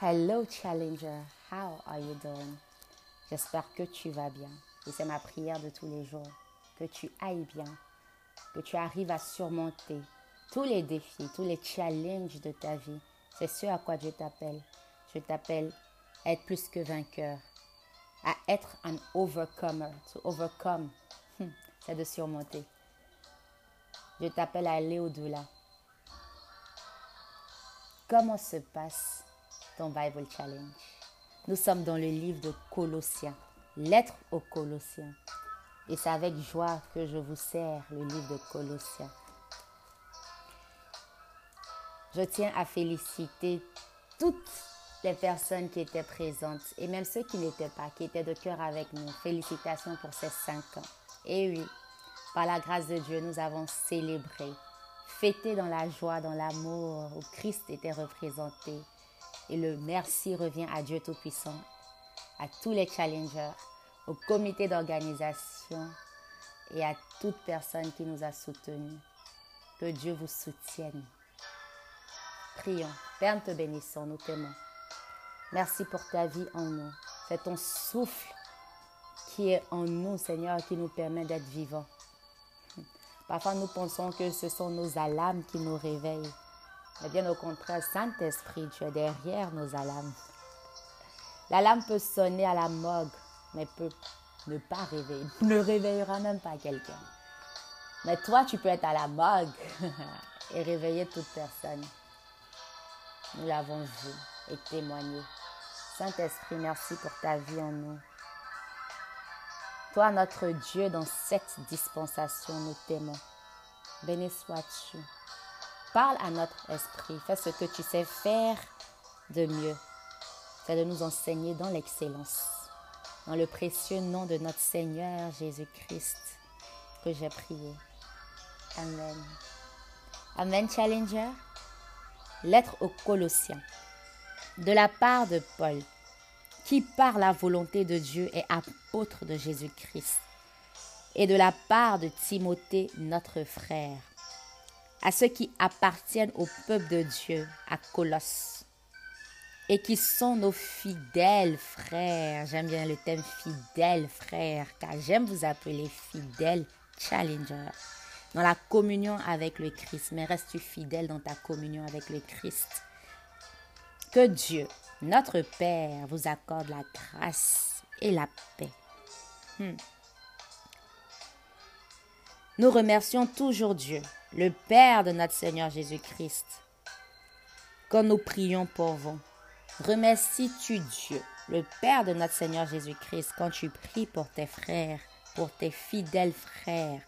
Hello Challenger, how are you doing? J'espère que tu vas bien. Et c'est ma prière de tous les jours. Que tu ailles bien. Que tu arrives à surmonter tous les défis, tous les challenges de ta vie. C'est ce à quoi Dieu t'appelle. Je t'appelle être plus que vainqueur. À être un overcomer. To overcome, hmm, c'est de surmonter. Je t'appelle à aller au-delà. Comment se passe Bible Challenge? Nous sommes dans le livre de Colossiens, lettre aux Colossiens. Et c'est avec joie que je vous sers le livre de Colossiens. Je tiens à féliciter toutes les personnes qui étaient présentes et même ceux qui n'étaient pas, qui étaient de cœur avec nous. Félicitations pour ces cinq ans. Et oui, par la grâce de Dieu, nous avons célébré, fêté dans la joie, dans l'amour, où Christ était représenté. Et le merci revient à Dieu Tout-Puissant, à tous les challengers, au comité d'organisation et à toute personne qui nous a soutenus. Que Dieu vous soutienne. Prions. Père, nous te bénissons, nous t'aimons. Merci pour ta vie en nous. C'est ton souffle qui est en nous, Seigneur, qui nous permet d'être vivants. Parfois, nous pensons que ce sont nos alarmes qui nous réveillent. Mais bien au contraire, Saint-Esprit, tu es derrière nos alarmes. L'alarme peut sonner à la morgue, mais peut ne pas réveiller, ne réveillera même pas quelqu'un. Mais toi, tu peux être à la morgue et réveiller toute personne. Nous l'avons vu et témoigné. Saint-Esprit, merci pour ta vie en nous. Toi, notre Dieu, dans cette dispensation, nous t'aimons. Béni sois-tu. Parle à notre esprit. Fais ce que tu sais faire de mieux. C'est de nous enseigner dans l'excellence. Dans le précieux nom de notre Seigneur Jésus-Christ que j'ai prié. Amen. Amen, Challenger. Lettre aux Colossiens. De la part de Paul, qui par la volonté de Dieu est apôtre de Jésus-Christ. Et de la part de Timothée, notre frère. À ceux qui appartiennent au peuple de Dieu, à Colosse. Et qui sont nos fidèles frères. J'aime bien le thème fidèles frères, car j'aime vous appeler fidèles challengers dans la communion avec le Christ. Mais restes-tu fidèle dans ta communion avec le Christ? Que Dieu, notre Père, vous accorde la grâce et la paix. Hmm. Nous remercions toujours Dieu, le Père de notre Seigneur Jésus-Christ, quand nous prions pour vous. Remercies-tu Dieu, le Père de notre Seigneur Jésus-Christ, quand tu pries pour tes frères, pour tes fidèles frères?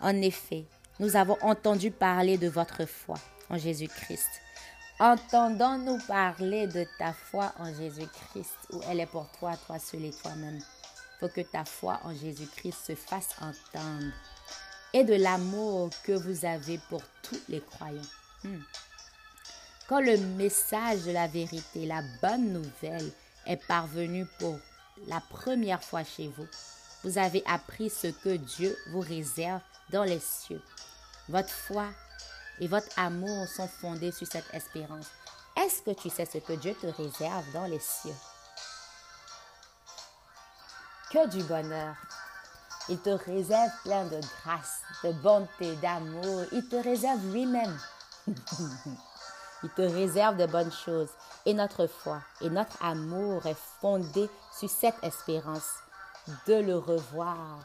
En effet, nous avons entendu parler de votre foi en Jésus-Christ. Entendons-nous parler de ta foi en Jésus-Christ, où elle est pour toi, toi seul et toi-même? Faut que ta foi en Jésus-Christ se fasse entendre. Et de l'amour que vous avez pour tous les croyants. Hmm. Quand le message de la vérité, la bonne nouvelle, est parvenu pour la première fois chez vous, vous avez appris ce que Dieu vous réserve dans les cieux. Votre foi et votre amour sont fondés sur cette espérance. Est-ce que tu sais ce que Dieu te réserve dans les cieux? Que du bonheur. Il te réserve plein de grâce, de bonté, d'amour. Il te réserve lui-même. Il te réserve de bonnes choses. Et notre foi et notre amour est fondé sur cette espérance de le revoir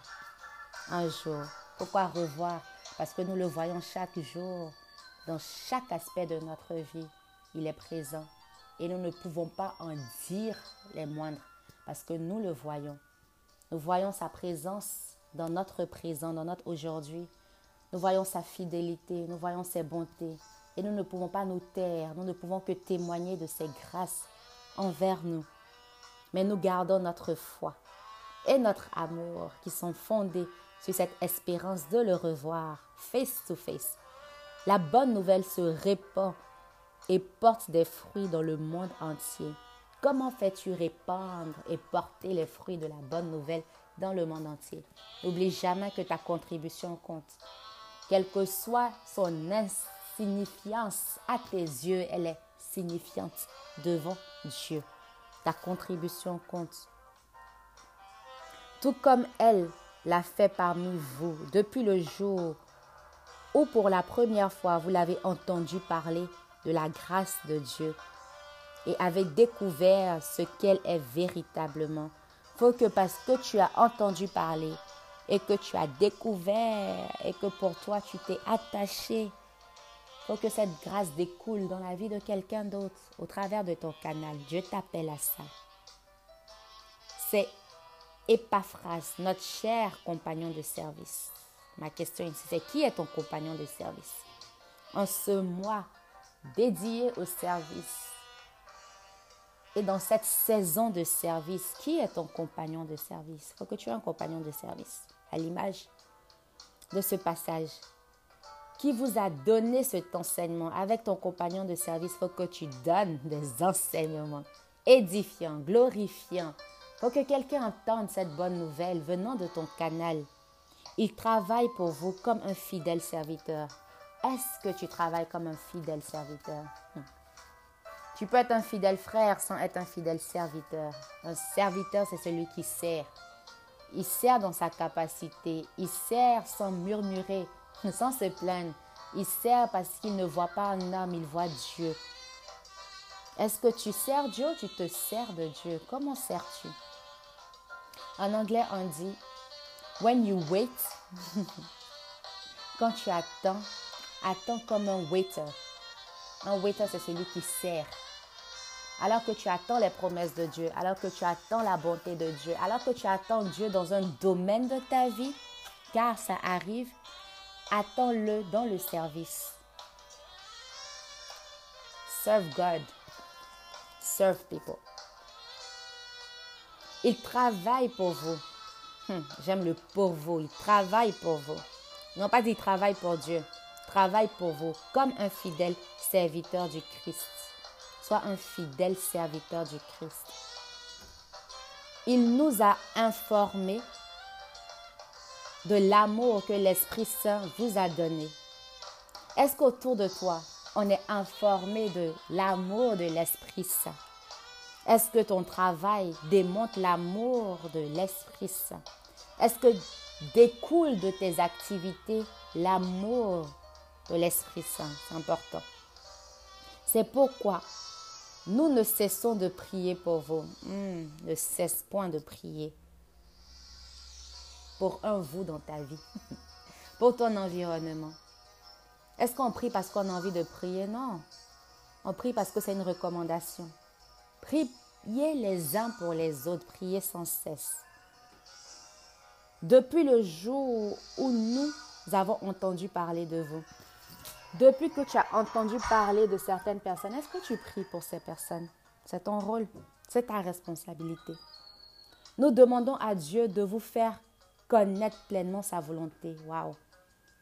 un jour. Pourquoi revoir? Parce que nous le voyons chaque jour, dans chaque aspect de notre vie. Il est présent. Et nous ne pouvons pas en dire les moindres, parce que nous le voyons. Nous voyons sa présence dans notre présent, dans notre aujourd'hui. Nous voyons sa fidélité, nous voyons ses bontés. Et nous ne pouvons pas nous taire, nous ne pouvons que témoigner de ses grâces envers nous. Mais nous gardons notre foi et notre amour qui sont fondés sur cette espérance de le revoir face to face. La bonne nouvelle se répand et porte des fruits dans le monde entier. Comment fais-tu répandre et porter les fruits de la bonne nouvelle dans le monde entier? N'oublie jamais que ta contribution compte. Quelle que soit son insignifiance à tes yeux, elle est insignifiante devant Dieu. Ta contribution compte. Tout comme elle l'a fait parmi vous depuis le jour où pour la première fois vous l'avez entendu parler de la grâce de Dieu et avez découvert ce qu'elle est véritablement. Faut que parce que tu as entendu parler et que tu as découvert et que pour toi tu t'es attaché, faut que cette grâce découle dans la vie de quelqu'un d'autre au travers de ton canal. Dieu t'appelle à ça. C'est Epaphras, notre cher compagnon de service. Ma question ici, c'est qui est ton compagnon de service? En ce mois dédié au service et dans cette saison de service, qui est ton compagnon de service? Il faut que tu aies un compagnon de service, à l'image de ce passage. Qui vous a donné cet enseignement Avec ton compagnon de service, il faut que tu donnes des enseignements édifiants, glorifiants. Il faut que quelqu'un entende cette bonne nouvelle venant de ton canal. Il travaille pour vous comme un fidèle serviteur. Est-ce que tu travailles comme un fidèle serviteur? Tu peux être un fidèle frère sans être un fidèle serviteur. Un serviteur, c'est celui qui sert. Il sert dans sa capacité. Il sert sans murmurer, sans se plaindre. Il sert parce qu'il ne voit pas un homme, il voit Dieu. Est-ce que tu sers Dieu ou tu te sers de Dieu? Comment sers-tu? En anglais, on dit When you wait, quand tu attends, attends comme un waiter. Un waiter, c'est celui qui sert alors que tu attends les promesses de Dieu, alors que tu attends la bonté de Dieu, alors que tu attends Dieu dans un domaine de ta vie, car ça arrive, attends-le dans le service. Serve God. Serve people. Il travaille pour vous. Hmm, j'aime le pour vous. Il travaille pour vous. Non pas qu'il travaille pour Dieu. Travaille pour vous comme un fidèle serviteur du Christ. Sois un fidèle serviteur du Christ. Il nous a informés de l'amour que l'Esprit Saint vous a donné. Est-ce qu'autour de toi, on est informé de l'amour de l'Esprit Saint? Est-ce que ton travail démontre l'amour de l'Esprit Saint? Est-ce que découle de tes activités l'amour de l'Esprit Saint? C'est important. C'est pourquoi nous ne cessons de prier pour vous. Hmm, ne cesse point de prier pour un vous dans ta vie, pour ton environnement. Est-ce qu'on prie parce qu'on a envie de prier? Non. On prie parce que c'est une recommandation. Priez les uns pour les autres, priez sans cesse. Depuis le jour où nous avons entendu parler de vous, depuis que tu as entendu parler de certaines personnes, est-ce que tu pries pour ces personnes? C'est ton rôle, c'est ta responsabilité. Nous demandons à Dieu de vous faire connaître pleinement sa volonté. Waouh!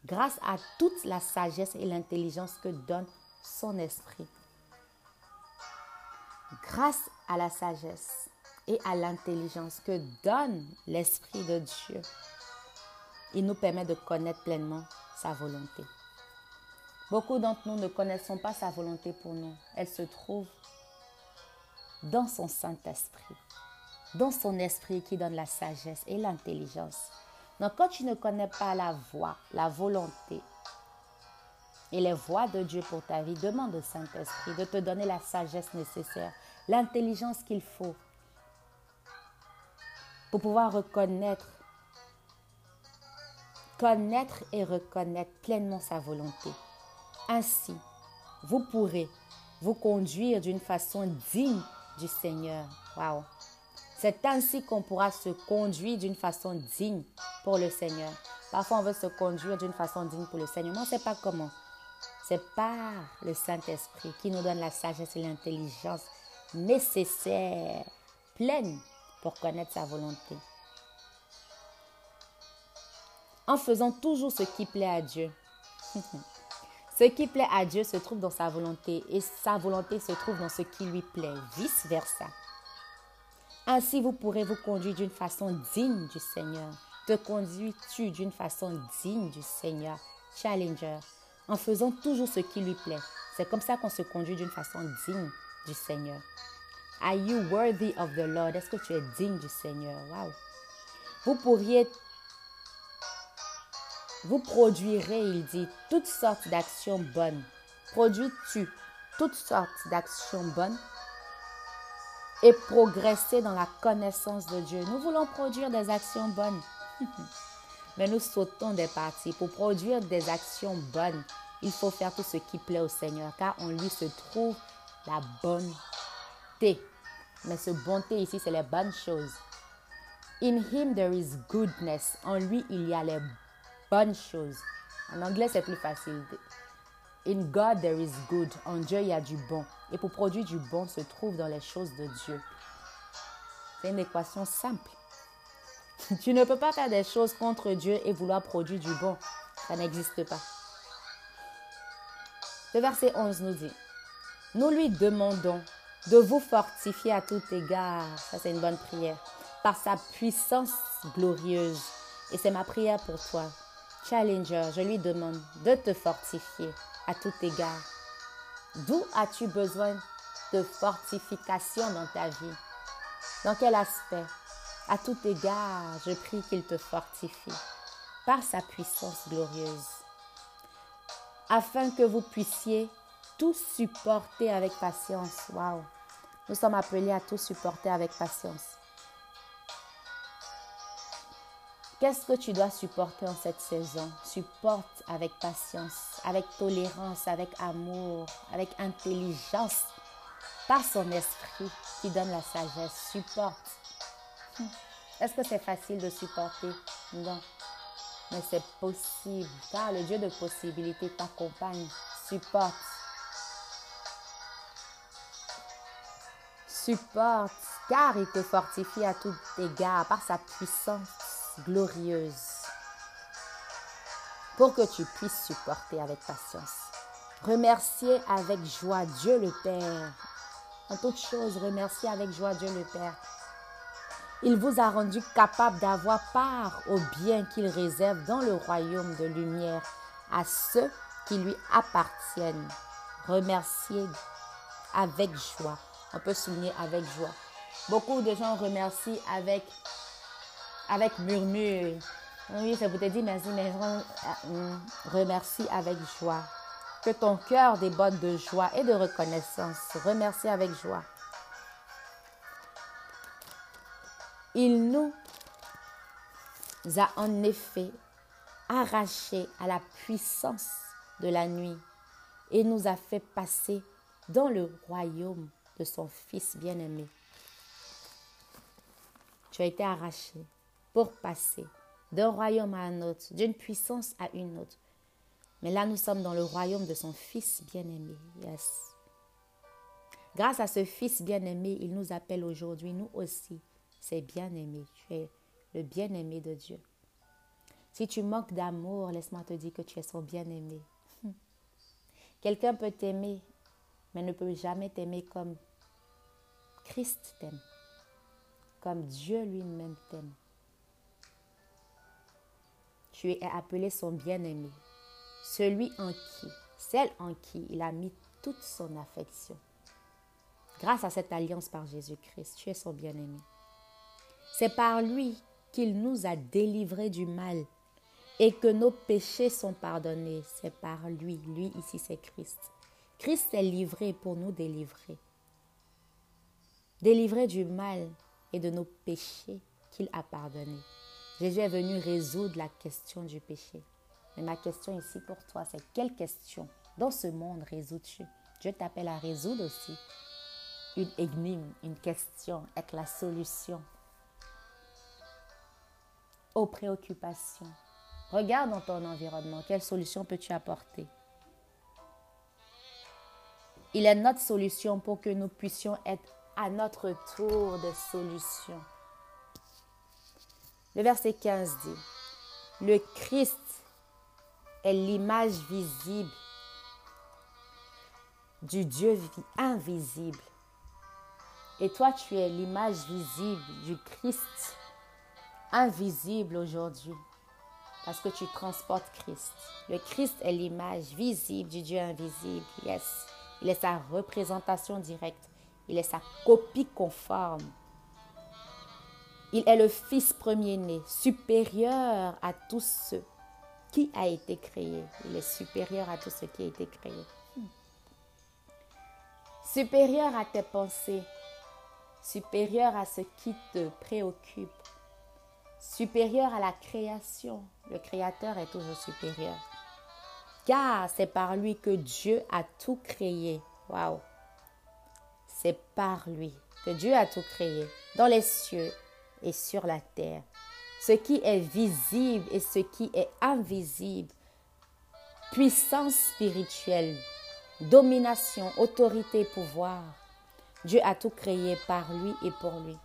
Grâce à toute la sagesse et l'intelligence que donne son esprit. Grâce à la sagesse et à l'intelligence que donne l'esprit de Dieu, il nous permet de connaître pleinement sa volonté. Beaucoup d'entre nous ne connaissons pas sa volonté pour nous. Elle se trouve dans son Saint-Esprit, dans son esprit qui donne la sagesse et l'intelligence. Donc quand tu ne connais pas la voie, la volonté et les voies de Dieu pour ta vie, demande au Saint-Esprit de te donner la sagesse nécessaire, l'intelligence qu'il faut pour pouvoir reconnaître, connaître et reconnaître pleinement sa volonté. Ainsi, vous pourrez vous conduire d'une façon digne du Seigneur. Wow. C'est ainsi qu'on pourra se conduire d'une façon digne pour le Seigneur. Parfois, on veut se conduire d'une façon digne pour le Seigneur, mais on ne pas comment. C'est par le Saint-Esprit qui nous donne la sagesse et l'intelligence nécessaires, pleines pour connaître sa volonté. En faisant toujours ce qui plaît à Dieu. Ce qui plaît à Dieu se trouve dans sa volonté et sa volonté se trouve dans ce qui lui plaît, vice-versa. Ainsi, vous pourrez vous conduire d'une façon digne du Seigneur. Te conduis-tu d'une façon digne du Seigneur, Challenger, en faisant toujours ce qui lui plaît. C'est comme ça qu'on se conduit d'une façon digne du Seigneur. Are you worthy of the Lord? Est-ce que tu es digne du Seigneur? Wow. Vous pourriez, vous produirez, il dit, toutes sortes d'actions bonnes. Produis-tu toutes sortes d'actions bonnes? Et progresser dans la connaissance de Dieu. Nous voulons produire des actions bonnes. Mais nous sautons des parties. Pour produire des actions bonnes, il faut faire tout ce qui plaît au Seigneur, car en lui se trouve la bonté. Mais ce bonté ici, c'est les bonnes choses. In him there is goodness. En lui, il y a les bonnes choses. En anglais, c'est plus facile. In God there is good. En Dieu, il y a du bon. Et pour produire du bon se trouve dans les choses de Dieu. C'est une équation simple. Tu ne peux pas faire des choses contre Dieu et vouloir produire du bon. Ça n'existe pas. Le verset 11 nous dit, nous lui demandons de vous fortifier à tout égard. Ça, c'est une bonne prière. Par sa puissance glorieuse. Et c'est ma prière pour toi. Challenger, je lui demande de te fortifier à tout égard. D'où as-tu besoin de fortification dans ta vie? Dans quel aspect? À tout égard, je prie qu'il te fortifie par sa puissance glorieuse, afin que vous puissiez tout supporter avec patience. Waouh Nous sommes appelés à tout supporter avec patience. Qu'est-ce que tu dois supporter en cette saison? Supporte avec patience, avec tolérance, avec amour, avec intelligence, par son esprit qui donne la sagesse. Supporte. Hmm. Est-ce que c'est facile de supporter? Non. Mais c'est possible, car le Dieu de possibilité t'accompagne. Supporte. Supporte, car il te fortifie à tout égard par sa puissance glorieuse pour que tu puisses supporter avec patience. Remercier avec joie Dieu le Père. En toute chose, remercier avec joie Dieu le Père. Il vous a rendu capable d'avoir part au bien qu'il réserve dans le royaume de lumière à ceux qui lui appartiennent. Remercier avec joie. On peut souligner avec joie. Beaucoup de gens remercient avec avec murmure. Oui, ça vous te dit merci, mais euh, remercie avec joie. Que ton cœur déborde de joie et de reconnaissance. Remercie avec joie. Il nous a en effet arrachés à la puissance de la nuit et nous a fait passer dans le royaume de son Fils bien-aimé. Tu as été arraché pour passer d'un royaume à un autre, d'une puissance à une autre. Mais là, nous sommes dans le royaume de son Fils bien-aimé. Yes. Grâce à ce Fils bien-aimé, il nous appelle aujourd'hui, nous aussi, c'est bien-aimé. Tu es le bien-aimé de Dieu. Si tu manques d'amour, laisse-moi te dire que tu es son bien-aimé. Quelqu'un peut t'aimer, mais ne peut jamais t'aimer comme Christ t'aime, comme Dieu lui-même t'aime. Tu es appelé son bien-aimé, celui en qui, celle en qui il a mis toute son affection. Grâce à cette alliance par Jésus-Christ, tu es son bien-aimé. C'est par lui qu'il nous a délivrés du mal et que nos péchés sont pardonnés. C'est par lui. Lui ici, c'est Christ. Christ est livré pour nous délivrer. Délivré du mal et de nos péchés qu'il a pardonnés. Jésus est venu résoudre la question du péché. Mais ma question ici pour toi, c'est quelle question dans ce monde résous-tu? Dieu t'appelle à résoudre aussi une énigme, une question avec la solution aux préoccupations. Regarde dans ton environnement, quelle solution peux-tu apporter? Il est notre solution pour que nous puissions être à notre tour des solutions. Le verset 15 dit, le Christ est l'image visible du Dieu invisible. Et toi, tu es l'image visible du Christ invisible aujourd'hui. parce que tu transportes Christ. Le Christ est l'image visible du Dieu invisible. Yes. Il est sa représentation directe. Il est sa copie conforme. Il est le Fils premier-né, supérieur à tous ceux qui a été créé? Il est supérieur à tout ce qui a été créé. Supérieur à tes pensées, supérieur à ce qui te préoccupe, supérieur à la création. Le Créateur est toujours supérieur. Car c'est par lui que Dieu a tout créé. Waouh! C'est par lui que Dieu a tout créé, dans les cieux et sur la terre. Ce qui est visible et ce qui est invisible. Puissance spirituelle, domination, autorité, pouvoir. Dieu a tout créé par lui et pour lui.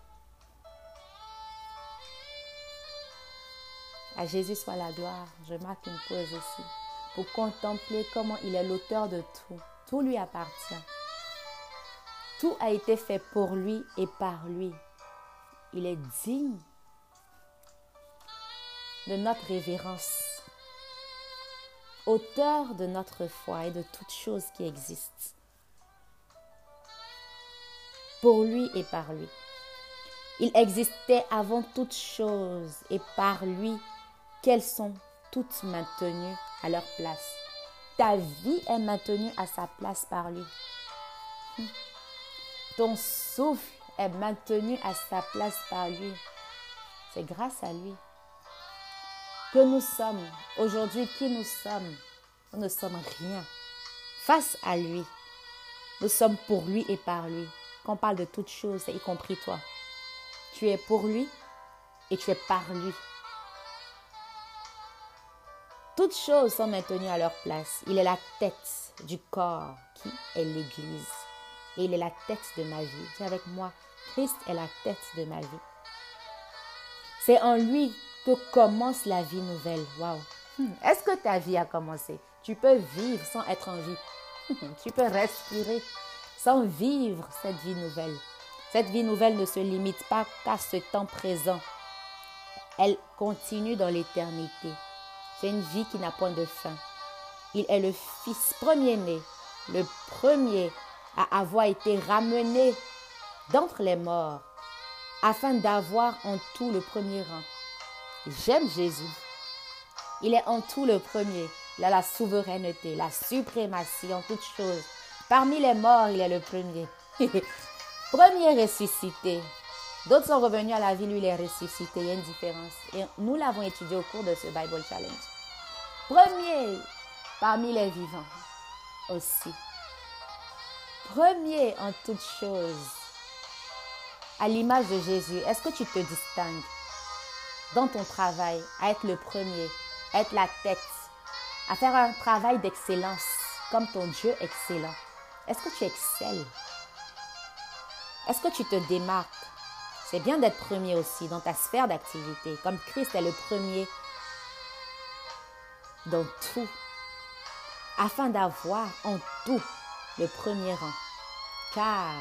À Jésus soit la gloire. Je marque une pause aussi pour contempler comment il est l'auteur de tout. Tout lui appartient. Tout a été fait pour lui et par lui. Il est digne de notre révérence, auteur de notre foi et de toutes choses qui existent. Pour lui et par lui. Il existait avant toutes choses et par lui qu'elles sont toutes maintenues à leur place. Ta vie est maintenue à sa place par lui. Ton souffle est maintenu à sa place par lui. C'est grâce à lui que nous sommes. Aujourd'hui, qui nous sommes? Nous ne sommes rien. Face à lui, nous sommes pour lui et par lui. Quand on parle de toutes choses, y compris toi. Tu es pour lui et tu es par lui. Toutes choses sont maintenues à leur place. Il est la tête du corps qui est l'Église. Et il est la tête de ma vie. Dis avec moi, Christ est la tête de ma vie. C'est en lui que commence la vie nouvelle. Waouh! Hmm. Est-ce que ta vie a commencé? Tu peux vivre sans être en vie. tu peux respirer sans vivre cette vie nouvelle. Cette vie nouvelle ne se limite pas qu'à ce temps présent. Elle continue dans l'éternité. C'est une vie qui n'a point de fin. Il est le fils premier-né, le premier à avoir été ramené d'entre les morts, afin d'avoir en tout le premier rang. J'aime Jésus. Il est en tout le premier. Il a la souveraineté, la suprématie en toutes choses. Parmi les morts, il est le premier. premier ressuscité. D'autres sont revenus à la vie, lui, il est ressuscité. Il y a une différence. Et nous l'avons étudié au cours de ce Bible Challenge. Premier parmi les vivants aussi. Premier en toutes choses. À l'image de Jésus, est-ce que tu te distingues dans ton travail à être le premier, à être la tête, à faire un travail d'excellence comme ton Dieu excellent? Est-ce que tu excelles? Est-ce que tu te démarques? C'est bien d'être premier aussi dans ta sphère d'activité, comme Christ est le premier dans tout, afin d'avoir en tout le premier rang. Car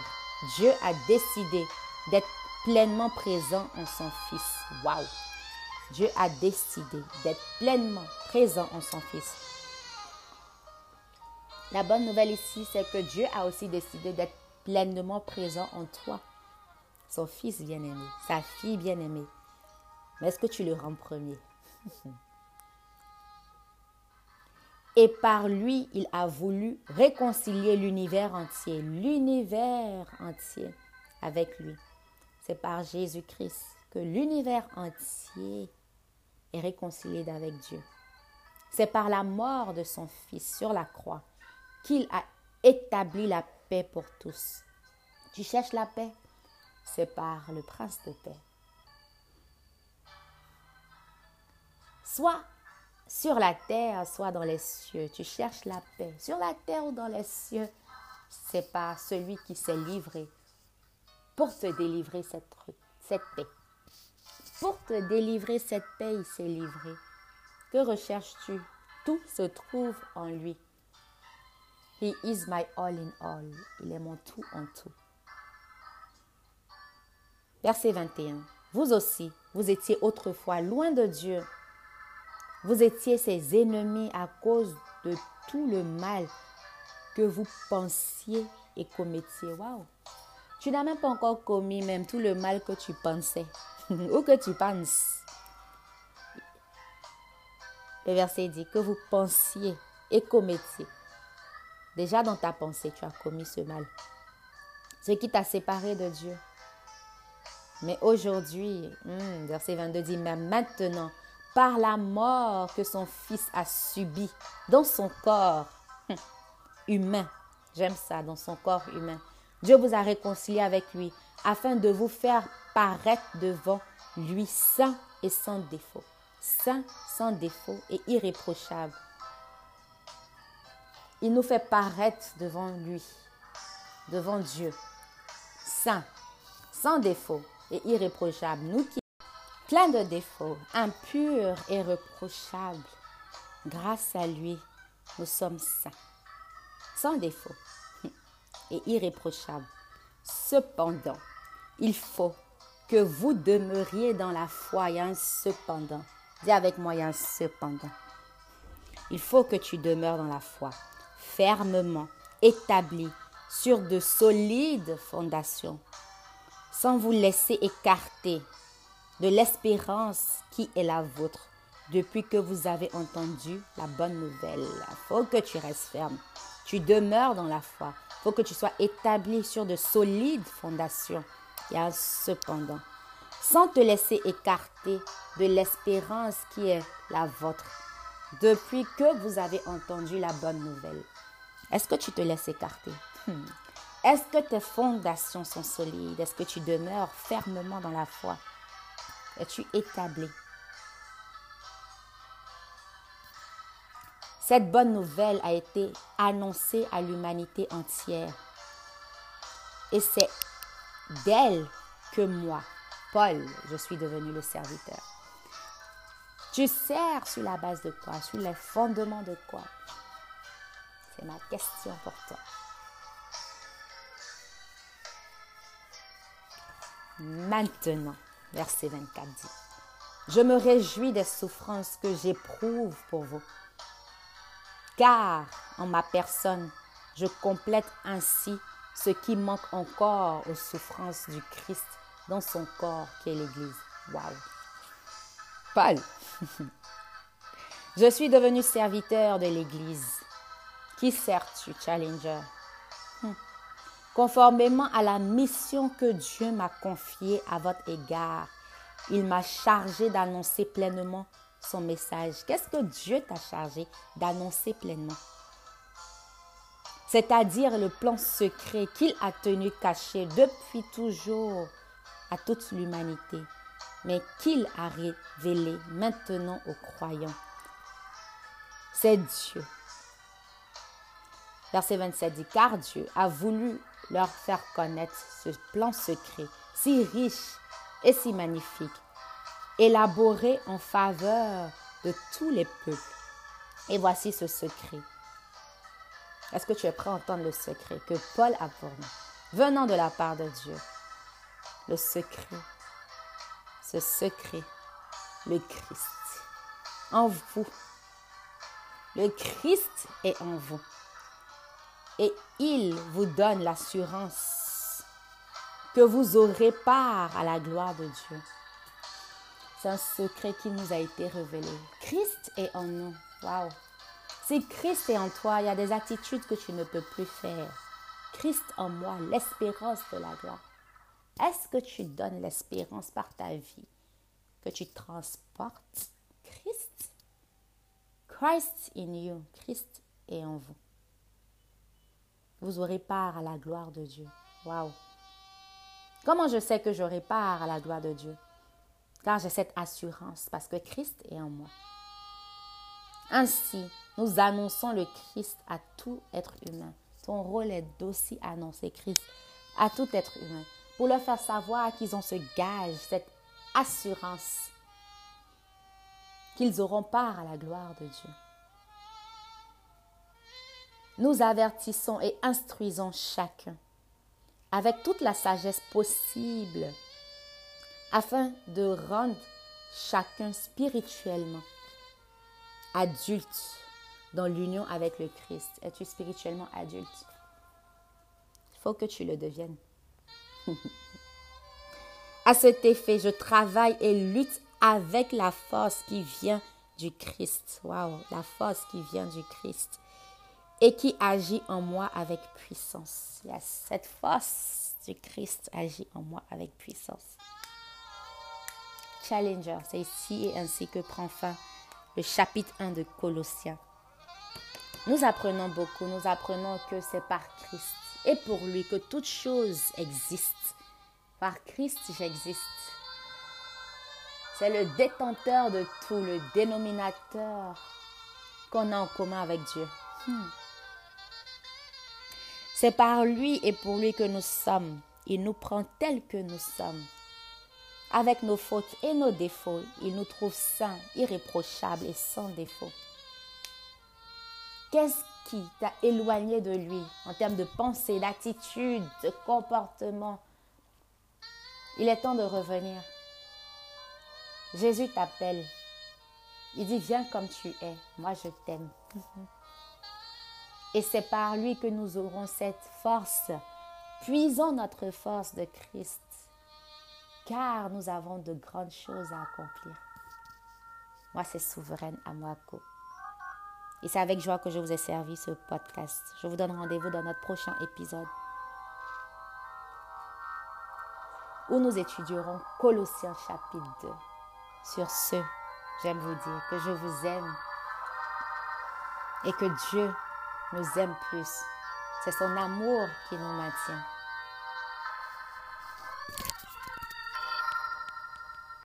Dieu a décidé d'être pleinement présent en son Fils. Waouh! Dieu a décidé d'être pleinement présent en son Fils. La bonne nouvelle ici, c'est que Dieu a aussi décidé d'être pleinement présent en toi son fils bien-aimé, sa fille bien-aimée. Mais est-ce que tu le rends premier? Et par lui, il a voulu réconcilier l'univers entier, l'univers entier avec lui. C'est par Jésus-Christ que l'univers entier est réconcilié avec Dieu. C'est par la mort de son Fils sur la croix qu'il a établi la paix pour tous. Tu cherches la paix? C'est par le prince de paix. Soit sur la terre, soit dans les cieux. Tu cherches la paix. Sur la terre ou dans les cieux, c'est par celui qui s'est livré pour te délivrer cette, cette paix. Pour te délivrer cette paix, il s'est livré. Que recherches-tu? Tout se trouve en lui. He is my all in all. Il est mon tout en tout. Verset 21. Vous aussi, vous étiez autrefois loin de Dieu Vous étiez ses ennemis à cause de tout le mal que vous pensiez et commettiez. Waouh! Tu n'as même pas encore commis même tout le mal que tu pensais ou que tu penses. Le verset dit que vous pensiez et commettiez. Déjà dans ta pensée, tu as commis ce mal. Ce qui t'a séparé de Dieu. Mais aujourd'hui, hmm, verset 22 dit, mais maintenant, par la mort que son fils a subie dans son corps humain, j'aime ça, dans son corps humain, Dieu vous a réconcilié avec lui afin de vous faire paraître devant lui saint et sans défaut. Saint, sans défaut et irréprochable. Il nous fait paraître devant lui, devant Dieu, saint, sans défaut et irréprochable. Nous qui plein de défauts, impurs et reprochables, grâce à lui, nous sommes saints, sans défaut et irréprochables. Cependant, il faut que vous demeuriez dans la foi. Il cependant. Dis avec moi, il cependant. Il faut que tu demeures dans la foi, fermement établi sur de solides fondations, sans vous laisser écarter de l'espérance qui est la vôtre depuis que vous avez entendu la bonne nouvelle. Il faut que tu restes ferme. Tu demeures dans la foi. Faut que tu sois établi sur de solides fondations. Il y a cependant, sans te laisser écarter de l'espérance qui est la vôtre depuis que vous avez entendu la bonne nouvelle. Est-ce que tu te laisses écarter? Hmm. Est-ce que tes fondations sont solides? Est-ce que tu demeures fermement dans la foi? Es-tu établi? Cette bonne nouvelle a été annoncée à l'humanité entière. Et c'est d'elle que moi, Paul, je suis devenu le serviteur. Tu sers sur la base de quoi? Sur les fondements de quoi? C'est ma question pour toi. Maintenant, verset 24 dit, Je me réjouis des souffrances que j'éprouve pour vous, car en ma personne, je complète ainsi ce qui manque encore aux souffrances du Christ dans son corps qui est l'Église. Waouh! Paul, je suis devenu serviteur de l'Église. Qui sers-tu, Challenger? Hmm. Conformément à la mission que Dieu m'a confiée à votre égard, il m'a chargé d'annoncer pleinement son message. Qu'est-ce que Dieu t'a chargé d'annoncer pleinement? C'est-à-dire le plan secret qu'il a tenu caché depuis toujours à toute l'humanité, mais qu'il a révélé maintenant aux croyants. C'est Dieu. Verset 27 dit, car Dieu a voulu leur faire connaître ce plan secret, si riche et si magnifique, élaboré en faveur de tous les peuples. Et voici ce secret. Est-ce que tu es prêt à entendre le secret que Paul a pour nous, venant de la part de Dieu? Le secret, ce secret, le Christ en vous. Le Christ est en vous et il vous donne l'assurance que vous aurez part à la gloire de Dieu. C'est un secret qui nous a été révélé. Christ est en nous. Waouh! Si Christ est en toi, il y a des attitudes que tu ne peux plus faire. Christ en moi, l'espérance de la gloire. Est-ce que tu donnes l'espérance par ta vie? Que tu transportes Christ? Christ in you. Christ est en vous vous aurez part à la gloire de Dieu. Waouh! Comment je sais que j'aurai part à la gloire de Dieu? Car j'ai cette assurance parce que Christ est en moi. Ainsi, nous annonçons le Christ à tout être humain. Ton rôle est d'aussi annoncer Christ à tout être humain pour leur faire savoir qu'ils ont ce gage, cette assurance qu'ils auront part à la gloire de Dieu nous avertissons et instruisons chacun avec toute la sagesse possible afin de rendre chacun spirituellement adulte dans l'union avec le Christ Es-tu spirituellement adulte? Il faut que tu le deviennes. à cet effet, je travaille et lutte avec la force qui vient du Christ. Waouh, la force qui vient du Christ et qui agit en moi avec puissance. Yes, cette force du Christ agit en moi avec puissance. C'est ici et ainsi que prend fin le chapitre 1 de Colossiens. Nous apprenons beaucoup, nous apprenons que c'est par Christ et pour lui que toute chose existe. Par Christ, j'existe. C'est le détenteur de tout, le dénominateur qu'on a en commun avec Dieu. Hmm. C'est par lui et pour lui que nous sommes. Il nous prend tels que nous sommes. Avec nos fautes et nos défauts, il nous trouve saints, irréprochables et sans défaut. Qu'est-ce qui t'a éloigné de lui en termes de pensée, d'attitude, de comportement? Il est temps de revenir. Jésus t'appelle. Il dit, viens comme tu es, moi je t'aime. Et c'est par lui que nous aurons cette force. Puisons notre force de Christ, car nous avons de grandes choses à accomplir. Moi, c'est souveraine à Moako. Et c'est avec joie que je vous ai servi ce podcast. Je vous donne rendez-vous dans notre prochain épisode où nous étudierons Colossiens chapitre 2. Sur ce, j'aime vous dire que je vous aime et que Dieu nous aime plus. C'est son amour qui nous maintient.